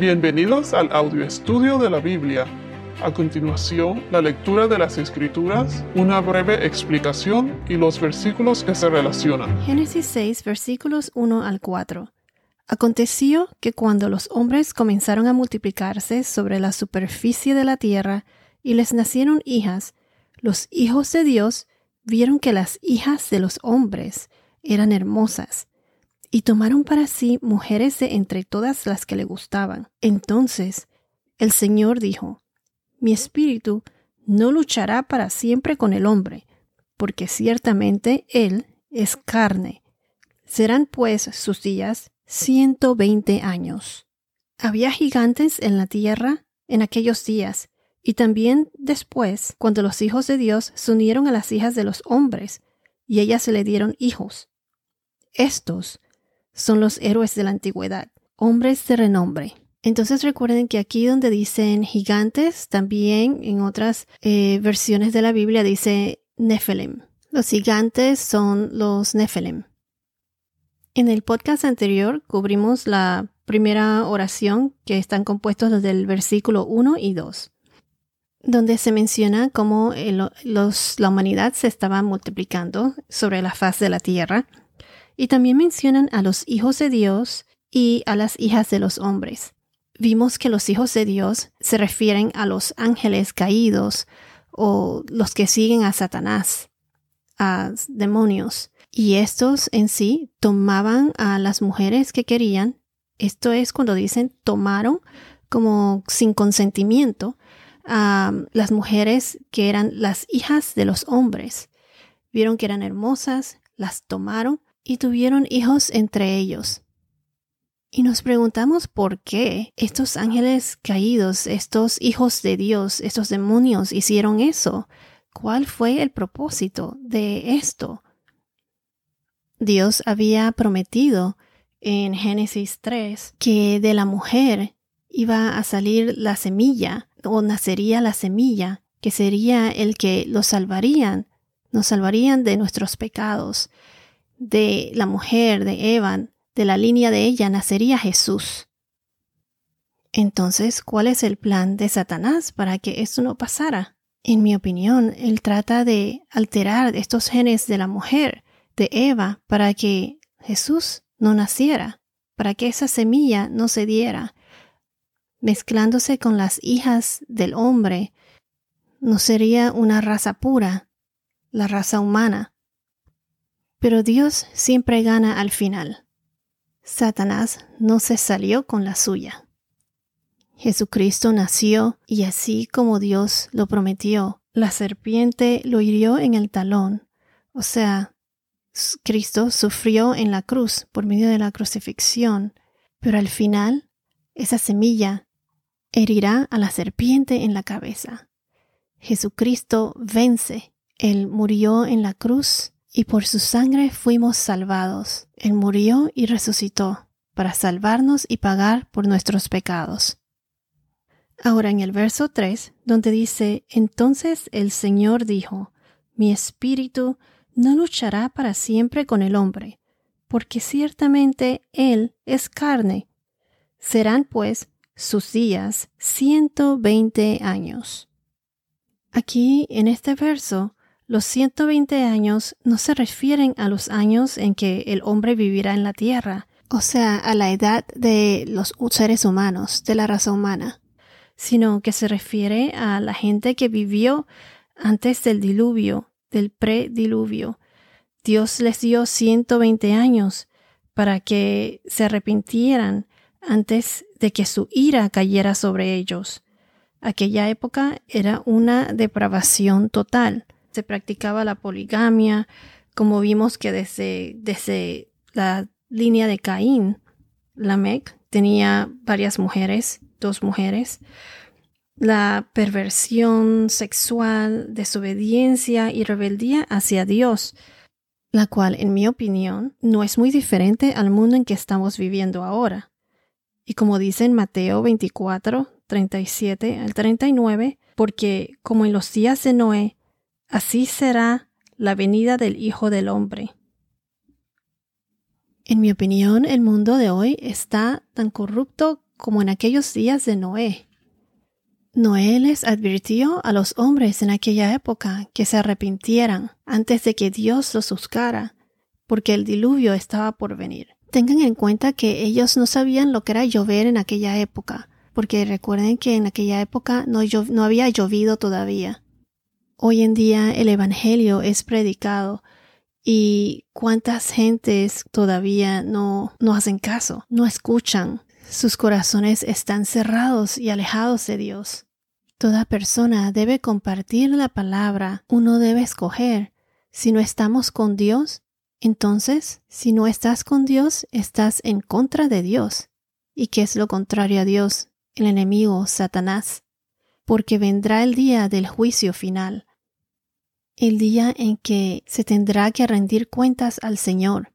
Bienvenidos al audio estudio de la Biblia. A continuación, la lectura de las Escrituras, una breve explicación y los versículos que se relacionan. Génesis 6, versículos 1 al 4. Aconteció que cuando los hombres comenzaron a multiplicarse sobre la superficie de la tierra y les nacieron hijas, los hijos de Dios vieron que las hijas de los hombres eran hermosas y tomaron para sí mujeres de entre todas las que le gustaban. Entonces el Señor dijo, Mi espíritu no luchará para siempre con el hombre, porque ciertamente él es carne. Serán pues sus días ciento veinte años. Había gigantes en la tierra en aquellos días, y también después, cuando los hijos de Dios se unieron a las hijas de los hombres, y ellas se le dieron hijos. Estos son los héroes de la antigüedad, hombres de renombre. Entonces recuerden que aquí donde dicen gigantes, también en otras eh, versiones de la Biblia dice Nephilim. Los gigantes son los Nephilim. En el podcast anterior cubrimos la primera oración que están compuestos desde el versículo 1 y 2, donde se menciona cómo la humanidad se estaba multiplicando sobre la faz de la tierra y también mencionan a los hijos de Dios y a las hijas de los hombres. Vimos que los hijos de Dios se refieren a los ángeles caídos o los que siguen a Satanás, a demonios. Y estos en sí tomaban a las mujeres que querían. Esto es cuando dicen tomaron como sin consentimiento a las mujeres que eran las hijas de los hombres. Vieron que eran hermosas, las tomaron y tuvieron hijos entre ellos. Y nos preguntamos por qué estos ángeles caídos, estos hijos de Dios, estos demonios hicieron eso. ¿Cuál fue el propósito de esto? Dios había prometido en Génesis 3 que de la mujer iba a salir la semilla o nacería la semilla que sería el que los salvarían, nos salvarían de nuestros pecados de la mujer de Eva, de la línea de ella, nacería Jesús. Entonces, ¿cuál es el plan de Satanás para que esto no pasara? En mi opinión, él trata de alterar estos genes de la mujer, de Eva, para que Jesús no naciera, para que esa semilla no se diera. Mezclándose con las hijas del hombre, no sería una raza pura, la raza humana. Pero Dios siempre gana al final. Satanás no se salió con la suya. Jesucristo nació y así como Dios lo prometió, la serpiente lo hirió en el talón. O sea, Cristo sufrió en la cruz por medio de la crucifixión, pero al final esa semilla herirá a la serpiente en la cabeza. Jesucristo vence. Él murió en la cruz y por su sangre fuimos salvados. Él murió y resucitó para salvarnos y pagar por nuestros pecados. Ahora en el verso 3, donde dice, entonces el Señor dijo, mi espíritu no luchará para siempre con el hombre, porque ciertamente él es carne. Serán pues sus días ciento veinte años. Aquí en este verso los 120 años no se refieren a los años en que el hombre vivirá en la tierra, o sea, a la edad de los seres humanos, de la raza humana, sino que se refiere a la gente que vivió antes del diluvio, del prediluvio. Dios les dio 120 años para que se arrepintieran antes de que su ira cayera sobre ellos. Aquella época era una depravación total se practicaba la poligamia, como vimos que desde, desde la línea de Caín, Lamec tenía varias mujeres, dos mujeres, la perversión sexual, desobediencia y rebeldía hacia Dios, la cual, en mi opinión, no es muy diferente al mundo en que estamos viviendo ahora. Y como dice en Mateo 24, 37 al 39, porque como en los días de Noé, Así será la venida del Hijo del Hombre. En mi opinión, el mundo de hoy está tan corrupto como en aquellos días de Noé. Noé les advirtió a los hombres en aquella época que se arrepintieran antes de que Dios los juzgara, porque el diluvio estaba por venir. Tengan en cuenta que ellos no sabían lo que era llover en aquella época, porque recuerden que en aquella época no, no había llovido todavía. Hoy en día el Evangelio es predicado y cuántas gentes todavía no, no hacen caso, no escuchan, sus corazones están cerrados y alejados de Dios. Toda persona debe compartir la palabra, uno debe escoger. Si no estamos con Dios, entonces, si no estás con Dios, estás en contra de Dios. ¿Y qué es lo contrario a Dios? El enemigo, Satanás. Porque vendrá el día del juicio final, el día en que se tendrá que rendir cuentas al Señor.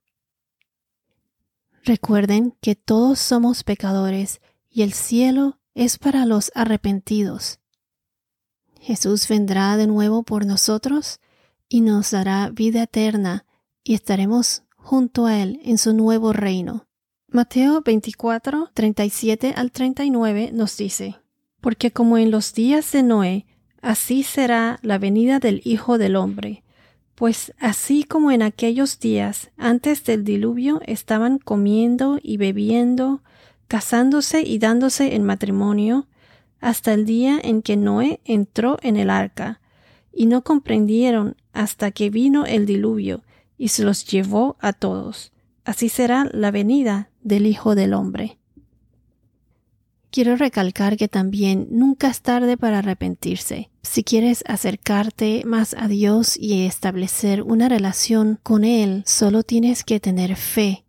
Recuerden que todos somos pecadores y el cielo es para los arrepentidos. Jesús vendrá de nuevo por nosotros y nos dará vida eterna y estaremos junto a Él en su nuevo reino. Mateo 24, 37 al 39 nos dice, Porque como en los días de Noé, así será la venida del Hijo del Hombre. Pues así como en aquellos días antes del diluvio estaban comiendo y bebiendo, casándose y dándose en matrimonio, hasta el día en que Noé entró en el arca, y no comprendieron hasta que vino el diluvio, y se los llevó a todos. Así será la venida del Hijo del Hombre. Quiero recalcar que también nunca es tarde para arrepentirse. Si quieres acercarte más a Dios y establecer una relación con Él, solo tienes que tener fe.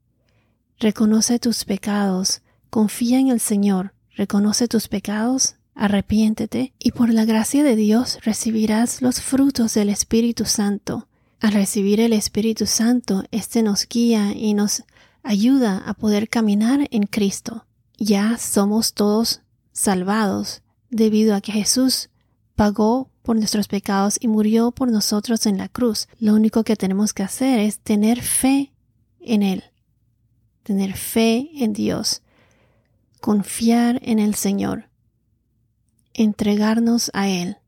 Reconoce tus pecados, confía en el Señor, reconoce tus pecados, arrepiéntete y por la gracia de Dios recibirás los frutos del Espíritu Santo. Al recibir el Espíritu Santo, éste nos guía y nos ayuda a poder caminar en Cristo ya somos todos salvados debido a que Jesús pagó por nuestros pecados y murió por nosotros en la cruz. Lo único que tenemos que hacer es tener fe en Él, tener fe en Dios, confiar en el Señor, entregarnos a Él.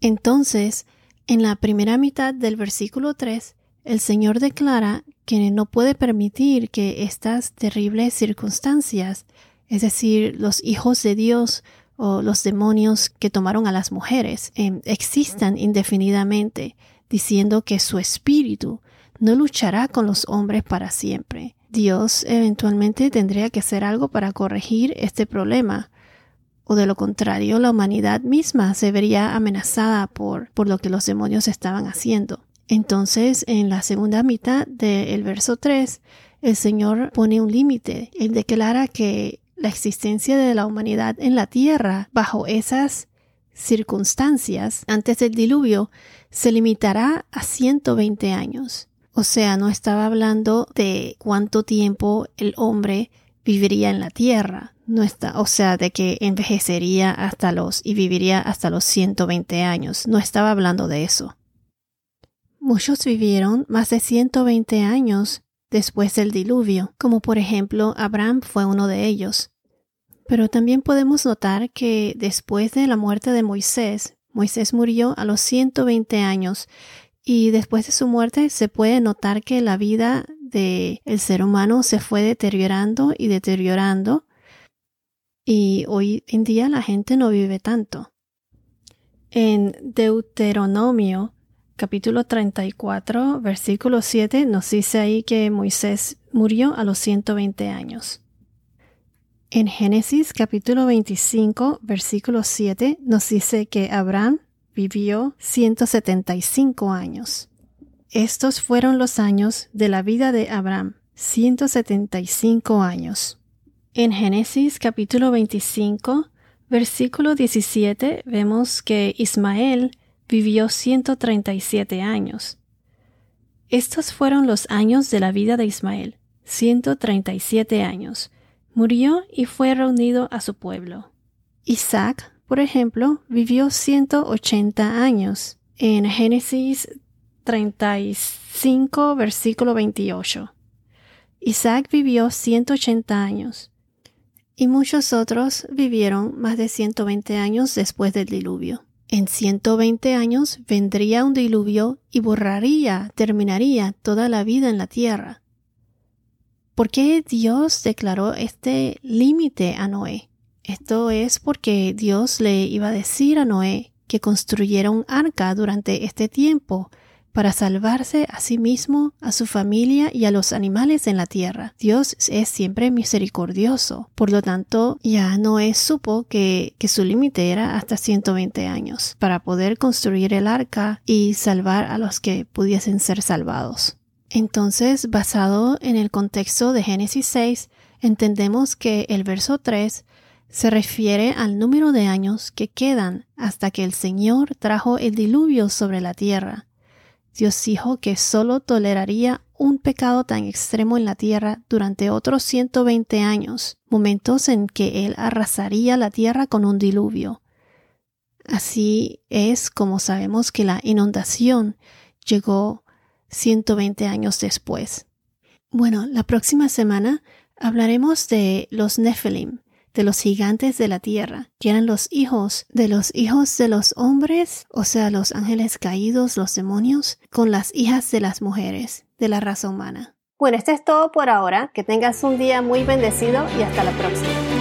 Entonces, en la primera mitad del versículo 3, el Señor declara que no puede permitir que estas terribles circunstancias es decir, los hijos de Dios o los demonios que tomaron a las mujeres, em, existan indefinidamente, diciendo que su espíritu no luchará con los hombres para siempre. Dios eventualmente tendría que hacer algo para corregir este problema, o de lo contrario la humanidad misma se vería amenazada por, por lo que los demonios estaban haciendo. Entonces, en la segunda mitad del verso 3, el Señor pone un límite. Él declara que la existencia de la humanidad en la Tierra bajo esas circunstancias antes del diluvio se limitará a 120 años. O sea, no estaba hablando de cuánto tiempo el hombre viviría en la tierra. No está, o sea, de que envejecería hasta los y viviría hasta los 120 años. No estaba hablando de eso. Muchos vivieron más de 120 años después del diluvio, como por ejemplo Abraham fue uno de ellos. Pero también podemos notar que después de la muerte de Moisés, Moisés murió a los 120 años y después de su muerte se puede notar que la vida del el ser humano se fue deteriorando y deteriorando y hoy en día la gente no vive tanto. En Deuteronomio capítulo 34, versículo 7, nos dice ahí que Moisés murió a los 120 años. En Génesis capítulo 25, versículo 7, nos dice que Abraham vivió 175 años. Estos fueron los años de la vida de Abraham, 175 años. En Génesis capítulo 25, versículo 17, vemos que Ismael vivió 137 años. Estos fueron los años de la vida de Ismael, 137 años. Murió y fue reunido a su pueblo. Isaac, por ejemplo, vivió 180 años. En Génesis 35, versículo 28. Isaac vivió 180 años. y muchos otros vivieron más de 120 años después del diluvio. En 120 años vendría un diluvio y borraría, terminaría toda la vida en la tierra. ¿Por qué Dios declaró este límite a Noé? Esto es porque Dios le iba a decir a Noé que construyera un arca durante este tiempo para salvarse a sí mismo, a su familia y a los animales en la tierra. Dios es siempre misericordioso. Por lo tanto, ya Noé supo que, que su límite era hasta 120 años para poder construir el arca y salvar a los que pudiesen ser salvados. Entonces, basado en el contexto de Génesis 6, entendemos que el verso 3 se refiere al número de años que quedan hasta que el Señor trajo el diluvio sobre la tierra Dios dijo que solo toleraría un pecado tan extremo en la tierra durante otros 120 años, momentos en que Él arrasaría la tierra con un diluvio. Así es como sabemos que la inundación llegó 120 años después. Bueno, la próxima semana hablaremos de los Nephilim, de los gigantes de la tierra, que eran los hijos de los hijos de los hombres, o sea, los ángeles caídos, los demonios, con las hijas de las mujeres, de la raza humana. Bueno, esto es todo por ahora. Que tengas un día muy bendecido y hasta la próxima.